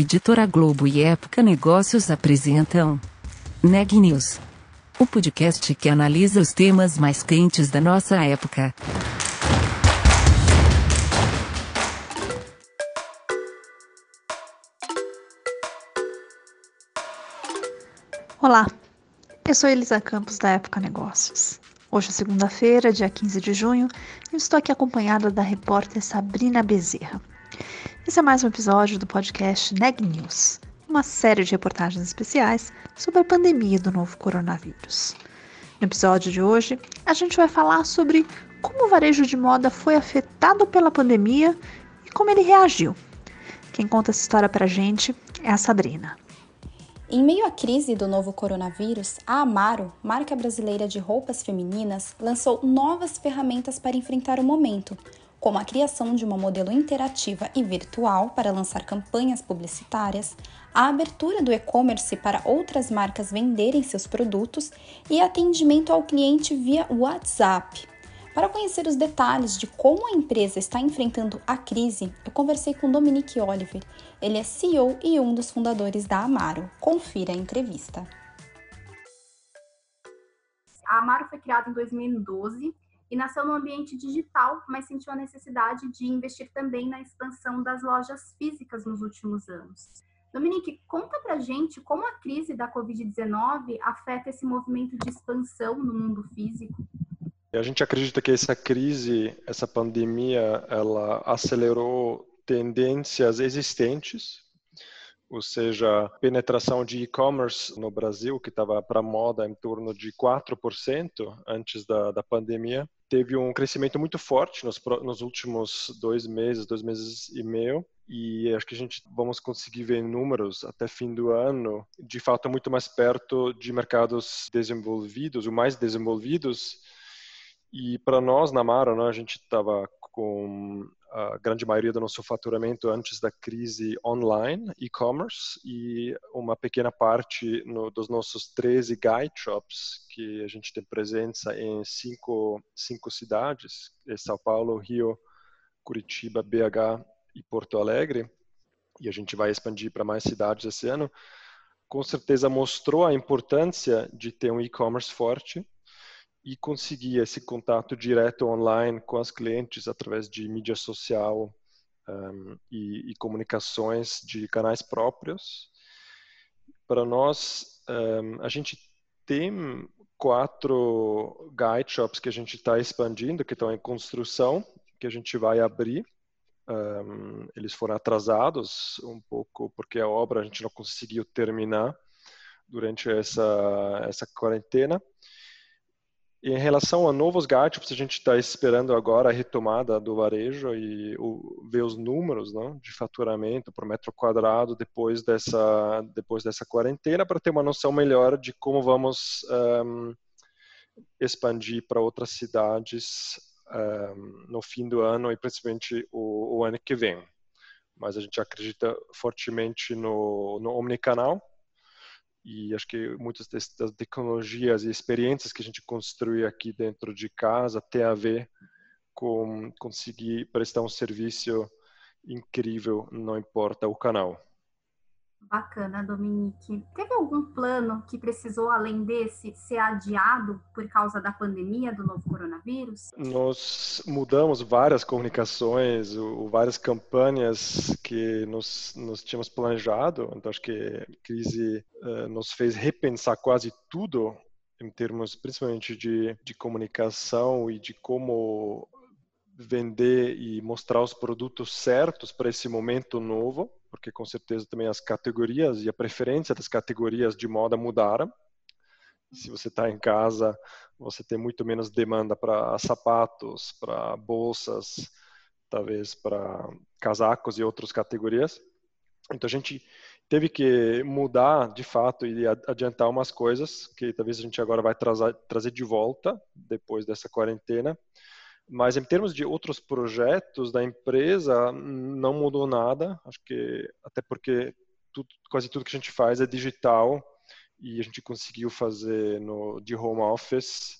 Editora Globo e Época Negócios apresentam Neg News, o podcast que analisa os temas mais quentes da nossa época. Olá, eu sou Elisa Campos da Época Negócios. Hoje é segunda-feira, dia 15 de junho, e estou aqui acompanhada da repórter Sabrina Bezerra. Esse é mais um episódio do podcast Neg News, uma série de reportagens especiais sobre a pandemia do novo coronavírus. No episódio de hoje, a gente vai falar sobre como o varejo de moda foi afetado pela pandemia e como ele reagiu. Quem conta essa história pra gente é a Sabrina. Em meio à crise do novo coronavírus, a Amaro, marca brasileira de roupas femininas, lançou novas ferramentas para enfrentar o momento, como a criação de uma modelo interativa e virtual para lançar campanhas publicitárias, a abertura do e-commerce para outras marcas venderem seus produtos e atendimento ao cliente via WhatsApp. Para conhecer os detalhes de como a empresa está enfrentando a crise, eu conversei com Dominique Oliver. Ele é CEO e um dos fundadores da Amaro. Confira a entrevista. A Amaro foi criada em 2012 e nasceu no ambiente digital, mas sentiu a necessidade de investir também na expansão das lojas físicas nos últimos anos. Dominique, conta pra gente como a crise da Covid-19 afeta esse movimento de expansão no mundo físico. A gente acredita que essa crise, essa pandemia, ela acelerou tendências existentes, ou seja, penetração de e-commerce no Brasil, que estava para moda em torno de 4% antes da, da pandemia, teve um crescimento muito forte nos, nos últimos dois meses, dois meses e meio, e acho que a gente vamos conseguir ver números até fim do ano, de fato muito mais perto de mercados desenvolvidos, ou mais desenvolvidos. E para nós na Mara, né, a gente estava com a grande maioria do nosso faturamento antes da crise online, e-commerce, e uma pequena parte no, dos nossos 13 guide shops, que a gente tem presença em cinco, cinco cidades, São Paulo, Rio, Curitiba, BH e Porto Alegre, e a gente vai expandir para mais cidades esse ano, com certeza mostrou a importância de ter um e-commerce forte, e conseguir esse contato direto online com as clientes através de mídia social um, e, e, comunicações de canais próprios. Para nós, um, a gente tem quatro guide shops que a gente está expandindo, que estão em construção, que a gente vai abrir. Um, eles foram atrasados um pouco porque a obra a gente não conseguiu terminar durante essa essa quarentena em relação a novos gadgets, a gente está esperando agora a retomada do varejo e o, ver os números né, de faturamento por metro quadrado depois dessa, depois dessa quarentena para ter uma noção melhor de como vamos um, expandir para outras cidades um, no fim do ano e principalmente o, o, ano que vem. Mas a gente acredita fortemente no, no omnicanal e acho que muitas das tecnologias e experiências que a gente construi aqui dentro de casa tem a ver com conseguir prestar um serviço incrível, não importa o canal. Bacana, Dominique. Teve algum plano que precisou, além desse, ser adiado por causa da pandemia do novo coronavírus? Nós mudamos várias comunicações, várias campanhas que nós, nós tínhamos planejado. Então, acho que a crise uh, nos fez repensar quase tudo em termos principalmente de, de comunicação e de como vender e mostrar os produtos certos para esse momento novo porque com certeza também as categorias e a preferência das categorias de moda mudaram. Se você está em casa, você tem muito menos demanda para sapatos, para bolsas, talvez para casacos e outras categorias. Então a gente teve que mudar de fato e adiantar umas coisas que talvez a gente agora vai trazer, trazer de volta depois dessa quarentena mas em termos de outros projetos da empresa, não mudou nada. Acho que até porque tudo, quase tudo que a gente faz é digital e a gente conseguiu fazer no, de home office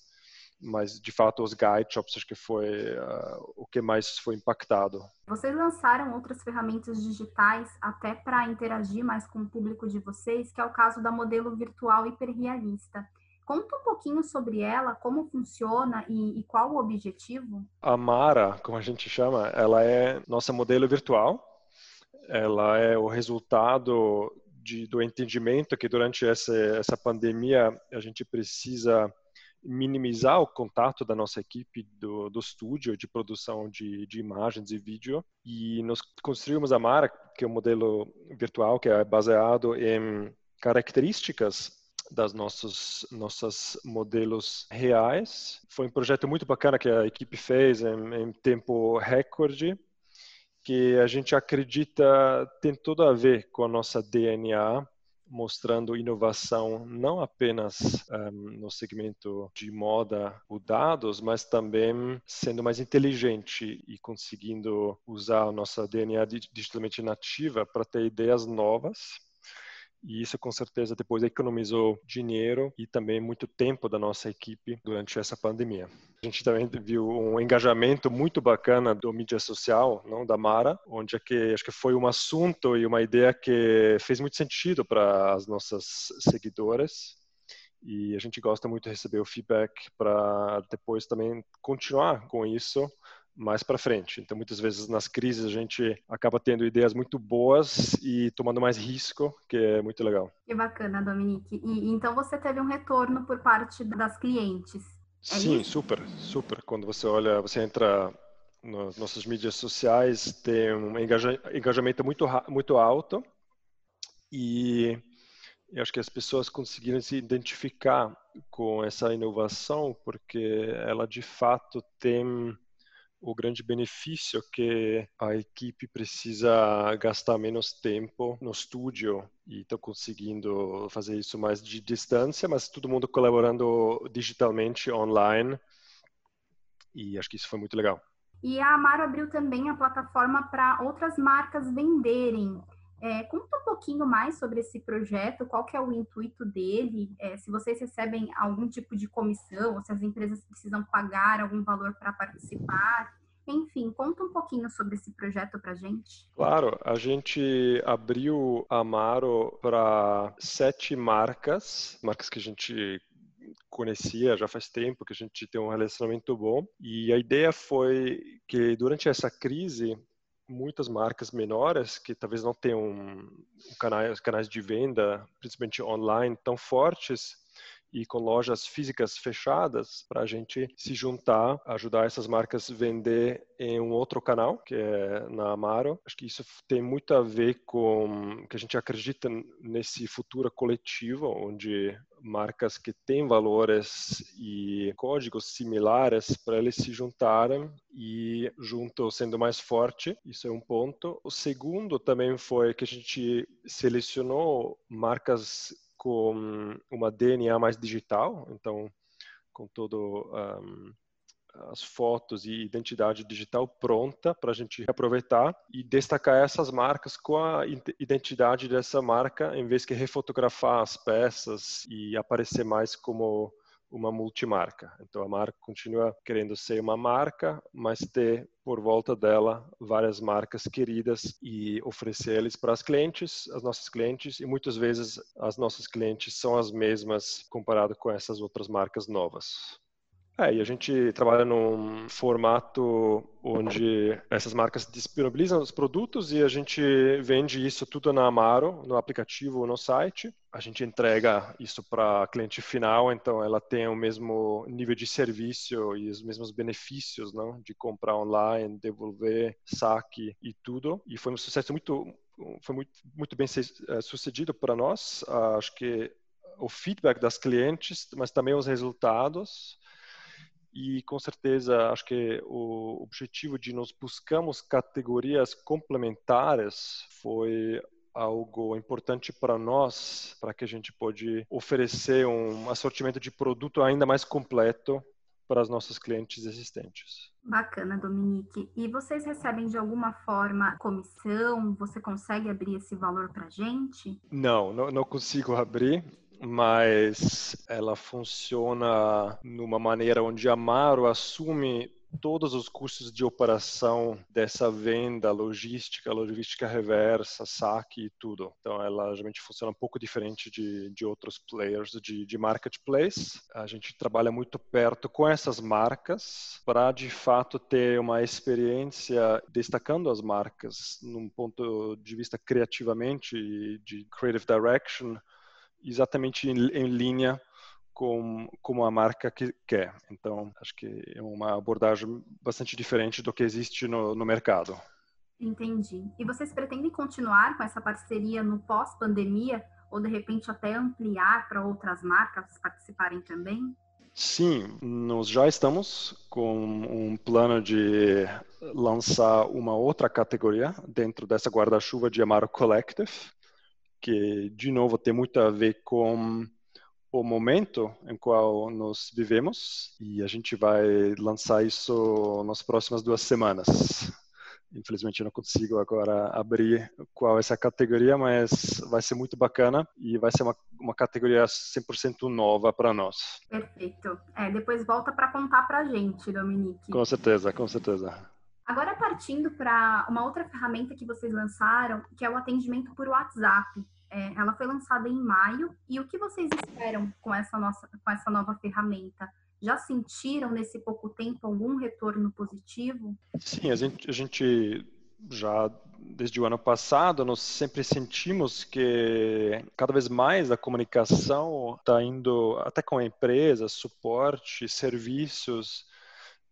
mas de fato os guide shops acho que foi uh, o que mais foi impactado. Vocês lançaram outras ferramentas digitais até para interagir mais com o público de vocês, que é o caso da modelo virtual hiperrealista. Conta um pouquinho sobre ela, como funciona e, e, qual o objetivo. A Mara, como a gente chama, ela é nossa modelo virtual. Ela é o resultado de, do entendimento que durante essa, essa pandemia a gente precisa minimizar o contato da nossa equipe do, do estúdio de produção de, de imagens e vídeo e nós construímos a Mara, que é um modelo virtual que é baseado em características das nossos nossos modelos reais. Foi um projeto muito bacana que a equipe fez em, em tempo recorde, que a gente acredita tem tudo a ver com a nossa DNA, mostrando inovação não apenas um, no segmento de moda ou dados, mas também sendo mais inteligente e conseguindo usar a nossa DNA digitalmente nativa para ter ideias novas e isso com certeza depois economizou dinheiro e também muito tempo da nossa equipe durante essa pandemia. A gente também viu um engajamento muito bacana do mídia social, não da Mara, onde é que acho que foi um assunto e uma ideia que fez muito sentido para as nossas seguidoras e a gente gosta muito de receber o feedback para depois também continuar com isso mais para frente. Então, muitas vezes nas crises a gente acaba tendo ideias muito boas e tomando mais risco, que é muito legal. Que bacana, Dominique. E então você teve um retorno por parte das clientes? É Sim, isso? super, super. Quando você olha, você entra nas nossas mídias sociais, tem um engajamento muito muito alto e eu acho que as pessoas conseguiram se identificar com essa inovação porque ela de fato tem o grande benefício que a equipe precisa gastar menos tempo no estúdio e estou conseguindo fazer isso mais de distância, mas todo mundo colaborando digitalmente online e acho que isso foi muito legal. E a Amaro abriu também a plataforma para outras marcas venderem. É, conta um pouquinho mais sobre esse projeto, qual que é o intuito dele, é, se vocês recebem algum tipo de comissão, se as empresas precisam pagar algum valor para participar. Enfim, conta um pouquinho sobre esse projeto para gente. Claro, a gente abriu a Amaro para sete marcas, marcas que a gente conhecia já faz tempo, que a gente tem um relacionamento bom. E a ideia foi que durante essa crise muitas marcas menores que talvez não tenham canais, canais de venda, principalmente online, tão fortes e com lojas físicas fechadas para a gente se juntar, ajudar essas marcas a vender em um outro canal, que é na Amaro. Acho que isso tem muito a ver com que a gente acredita nesse futuro coletivo, onde marcas que têm valores e códigos similares para eles se juntarem e junto sendo mais forte. Isso é um ponto. O segundo também foi que a gente selecionou marcas com uma DNA mais digital, então com todo um, as fotos e identidade digital pronta para a gente aproveitar e destacar essas marcas com a identidade dessa marca, em vez de refotografar as peças e aparecer mais como uma multimarca. Então a marca continua querendo ser uma marca, mas ter por volta dela várias marcas queridas e oferecer eles para as clientes, as nossas clientes, e muitas vezes as nossas clientes são as mesmas comparado com essas outras marcas novas. É, e a gente trabalha num formato onde essas marcas disponibilizam os produtos e a gente vende isso tudo na Amaro, no aplicativo ou no site. A gente entrega isso para cliente final, então ela tem o mesmo nível de serviço e os mesmos benefícios, não? De comprar online, devolver, saque e tudo. E foi um sucesso muito, foi muito, muito bem eh, sucedido para nós. Acho que o feedback das clientes, mas também os resultados e com certeza acho que o objetivo de nós buscamos categorias complementares foi algo importante para nós, para que a gente pode oferecer um assortimento de produto ainda mais completo para os nossos clientes existentes. Bacana, Dominique. E vocês recebem de alguma forma comissão? Você consegue abrir esse valor para a gente? Não, não, não consigo abrir mas ela funciona numa maneira onde a Amaro assume todos os custos de operação dessa venda, logística, logística reversa, saque e tudo. Então, ela geralmente funciona um pouco diferente de, de outros players de, de marketplace. A gente trabalha muito perto com essas marcas para, de fato, ter uma experiência destacando as marcas num ponto de vista criativamente de creative direction, exatamente em, em linha com, como a marca que quer. Então, acho que é uma abordagem bastante diferente do que existe no, no mercado. Entendi. E vocês pretendem continuar com essa parceria no pós-pandemia ou de repente até ampliar para outras marcas participarem também? Sim, nós já estamos com um plano de lançar uma outra categoria dentro dessa guarda-chuva de Amaro Collective, que de novo tem muito a ver com o momento em qual nós vivemos e a gente vai lançar isso nas próximas duas semanas. Infelizmente eu não consigo agora abrir qual é essa categoria, mas vai ser muito bacana e vai ser uma, uma categoria 100% nova para nós. Perfeito. É, depois volta para contar para gente, Dominique. Com certeza, com certeza. Agora partindo para uma outra ferramenta que vocês lançaram, que é o atendimento por WhatsApp. É, ela foi lançada em maio e o que vocês esperam com essa, nossa, com essa nova ferramenta? Já sentiram nesse pouco tempo algum retorno positivo? Sim, a gente, a gente já desde o ano passado nós sempre sentimos que cada vez mais a comunicação está indo até com a empresa, suporte, serviços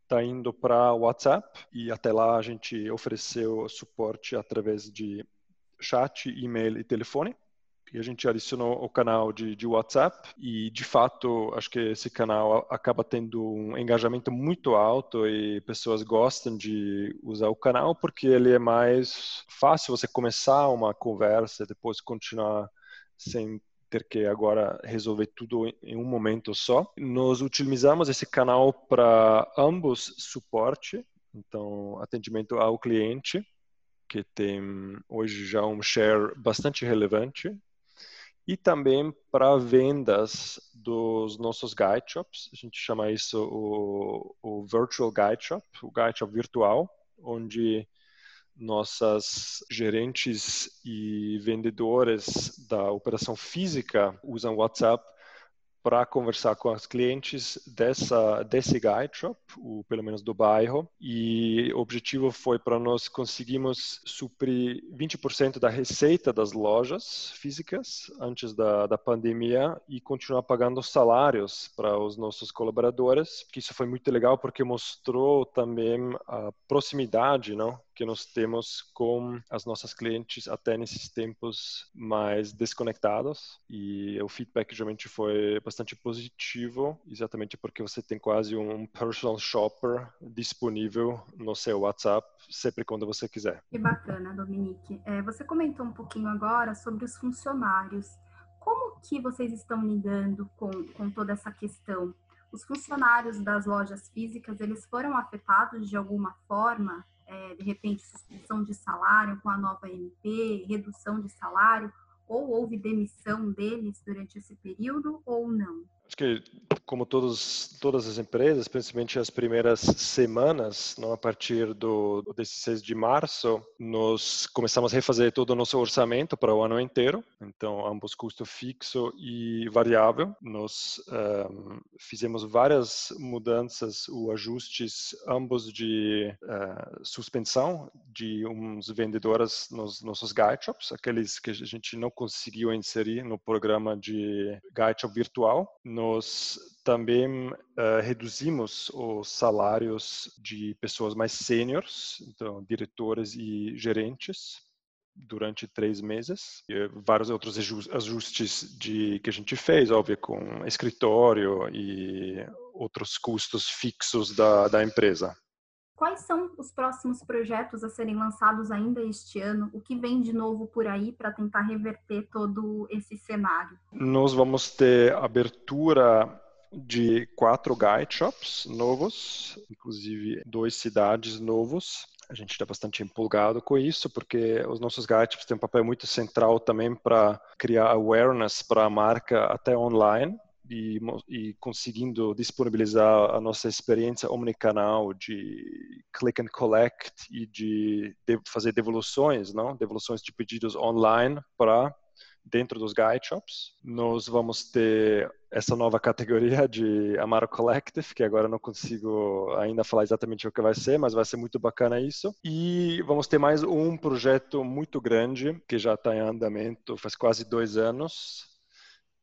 está indo para WhatsApp e até lá a gente ofereceu suporte através de chat, e-mail e telefone. E a gente adicionou o canal de, de, WhatsApp e de fato acho que esse canal acaba tendo um engajamento muito alto e pessoas gostam de usar o canal porque ele é mais fácil você começar uma conversa e depois continuar sem ter que agora resolver tudo em um momento só. Nós utilizamos esse canal para ambos suporte, então atendimento ao cliente que tem hoje já um share bastante relevante e também para vendas dos nossos guide shops. A gente chama isso o, o Virtual Guide Shop, o Guide Shop virtual, onde nossas gerentes e vendedores da operação física usam WhatsApp para conversar com os clientes dessa desse guide shop, o pelo menos do bairro, e o objetivo foi para nós conseguirmos suprir 20% da receita das lojas físicas antes da, da pandemia e continuar pagando salários para os nossos colaboradores, que isso foi muito legal porque mostrou também a proximidade, não, que nós temos com as nossas clientes até nesses tempos mais desconectados e o feedback geralmente foi bastante positivo, exatamente porque você tem quase um personal shopper disponível no seu WhatsApp sempre quando você quiser. Que bacana, Dominique. É, você comentou um pouquinho agora sobre os funcionários. Como que vocês estão lidando com, com toda essa questão? Os funcionários das lojas físicas, eles foram afetados de alguma forma é, de repente, suspensão de salário com a nova MP, redução de salário, ou houve demissão deles durante esse período ou não? Acho que, como todos, todas as empresas, principalmente as primeiras semanas, não, a partir do, do 16 de março, nós começamos a refazer todo o nosso orçamento para o ano inteiro. Então, ambos custo fixo e variável. Nós um, ehm, fizemos várias mudanças, ou ajustes, ambos de uh, suspensão de uns vendedores nos nossos guide shops, aqueles que a gente não conseguiu inserir no programa de guide shop virtual nós também uh, reduzimos os salários de pessoas mais sêniores, então diretores e gerentes, durante três meses. E vários outros ajustes de, que a gente fez, óbvio, com escritório e outros custos fixos da, da empresa. Quais são os próximos projetos a serem lançados ainda este ano? O que vem de novo por aí para tentar reverter todo esse cenário? Nós vamos ter abertura de quatro guide shops novos, inclusive duas cidades novos. A gente está bastante empolgado com isso, porque os nossos guide shops têm um papel muito central também para criar awareness para a marca até online e, e, conseguindo disponibilizar a nossa experiência omnicanal de click and collect e de, de fazer devoluções, não? Devoluções de pedidos online para dentro dos guide shops. Nós vamos ter essa nova categoria de Amaro Collective, que agora não consigo ainda falar exatamente o que vai ser, mas vai ser muito bacana isso. E vamos ter mais um projeto muito grande, que já está em andamento faz quase dois anos,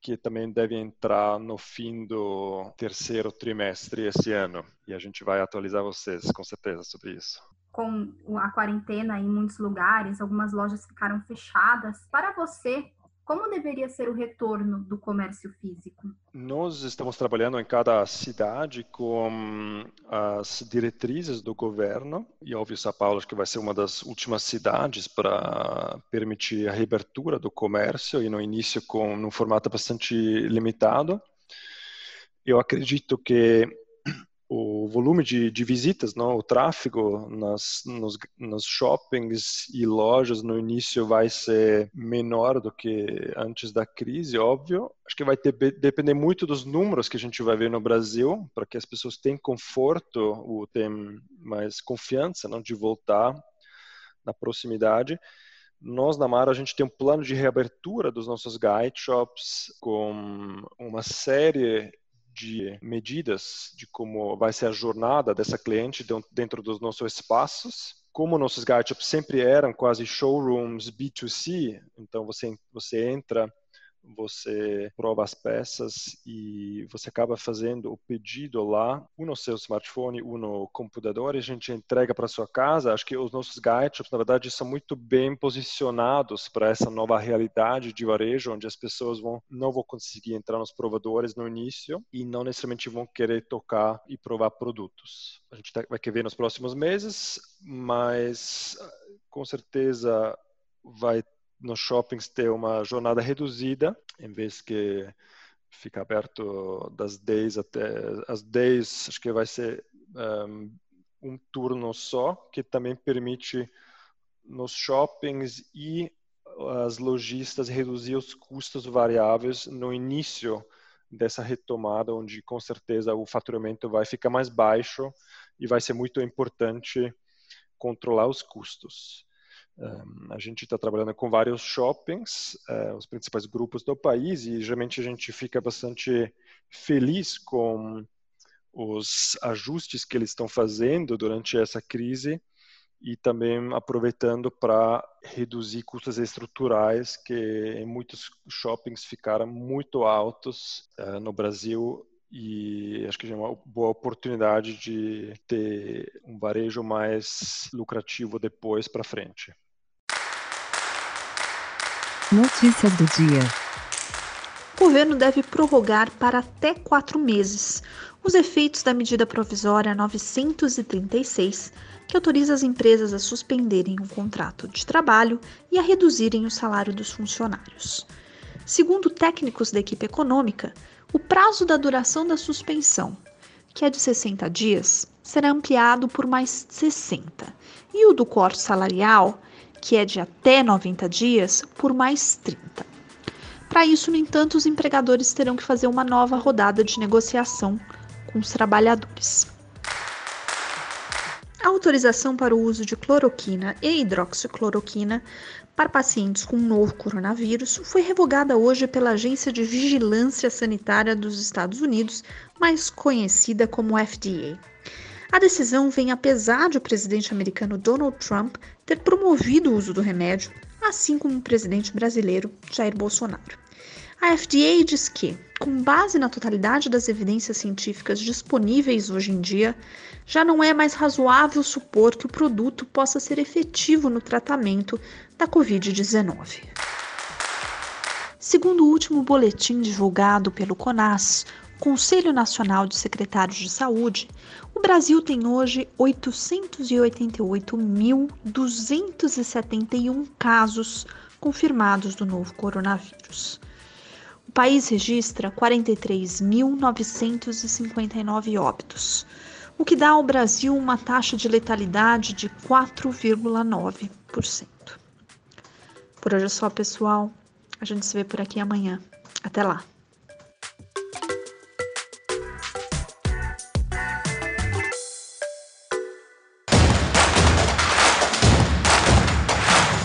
que também deve entrar no fim do terceiro trimestre esse ano. E a gente vai atualizar vocês, com certeza, sobre isso. Com a quarentena em muitos lugares, algumas lojas ficaram fechadas. Para você, como deveria ser o retorno do comércio físico? Nós estamos trabalhando em cada cidade com as diretrizes do governo e óbvio São Paulo que vai ser uma das últimas cidades para permitir a reabertura do comércio e no início com um formato bastante limitado. Eu acredito que o volume de, de visitas, não, o tráfego nas, nos, nos shoppings e lojas no início vai ser menor do que antes da crise, óbvio. Acho que vai ter, depender muito dos números que a gente vai ver no Brasil, para que as pessoas tenham conforto ou tenham mais confiança não, de voltar na proximidade. Nós, na Mara, a gente tem um plano de reabertura dos nossos guide shops com uma série de medidas de como vai ser a jornada dessa cliente dentro dos nossos espaços. Como nossos gadgets sempre eram quase showrooms B2C, então você, você entra você prova as peças e você acaba fazendo o pedido lá, um no seu smartphone, um no computador, e a gente entrega para sua casa. Acho que os nossos gadgets, na verdade, são muito bem posicionados para essa nova realidade de varejo, onde as pessoas vão não vão conseguir entrar nos provadores no início e não necessariamente vão querer tocar e provar produtos. A gente tá, vai querer ver nos próximos meses, mas com certeza vai nos shoppings ter uma jornada reduzida, em vez que fica aberto das 10 até as 10, acho que vai ser um, um turno só, que também permite nos shoppings e as lojistas reduzir os custos variáveis no início dessa retomada, onde com certeza o faturamento vai ficar mais baixo e vai ser muito importante controlar os custos. A gente está trabalhando com vários shoppings, uh, os principais grupos do país, e geralmente a gente fica bastante feliz com os ajustes que eles estão fazendo durante essa crise e também aproveitando para reduzir custos estruturais que em muitos shoppings ficaram muito altos uh, no Brasil e acho que é uma boa oportunidade de ter um varejo mais lucrativo depois para frente. Notícias do dia. O governo deve prorrogar para até quatro meses os efeitos da medida provisória 936, que autoriza as empresas a suspenderem o contrato de trabalho e a reduzirem o salário dos funcionários. Segundo técnicos da equipe econômica, o prazo da duração da suspensão, que é de 60 dias, será ampliado por mais 60, e o do corte salarial que é de até 90 dias, por mais 30. Para isso, no entanto, os empregadores terão que fazer uma nova rodada de negociação com os trabalhadores. A autorização para o uso de cloroquina e hidroxicloroquina para pacientes com novo coronavírus foi revogada hoje pela Agência de Vigilância Sanitária dos Estados Unidos, mais conhecida como FDA. A decisão vem apesar de o presidente americano Donald Trump ter promovido o uso do remédio, assim como o presidente brasileiro Jair Bolsonaro. A FDA diz que, com base na totalidade das evidências científicas disponíveis hoje em dia, já não é mais razoável supor que o produto possa ser efetivo no tratamento da Covid-19. Segundo o último boletim divulgado pelo CONAS, Conselho Nacional de Secretários de Saúde, o Brasil tem hoje 888.271 casos confirmados do novo coronavírus. O país registra 43.959 óbitos, o que dá ao Brasil uma taxa de letalidade de 4,9%. Por hoje é só, pessoal. A gente se vê por aqui amanhã. Até lá.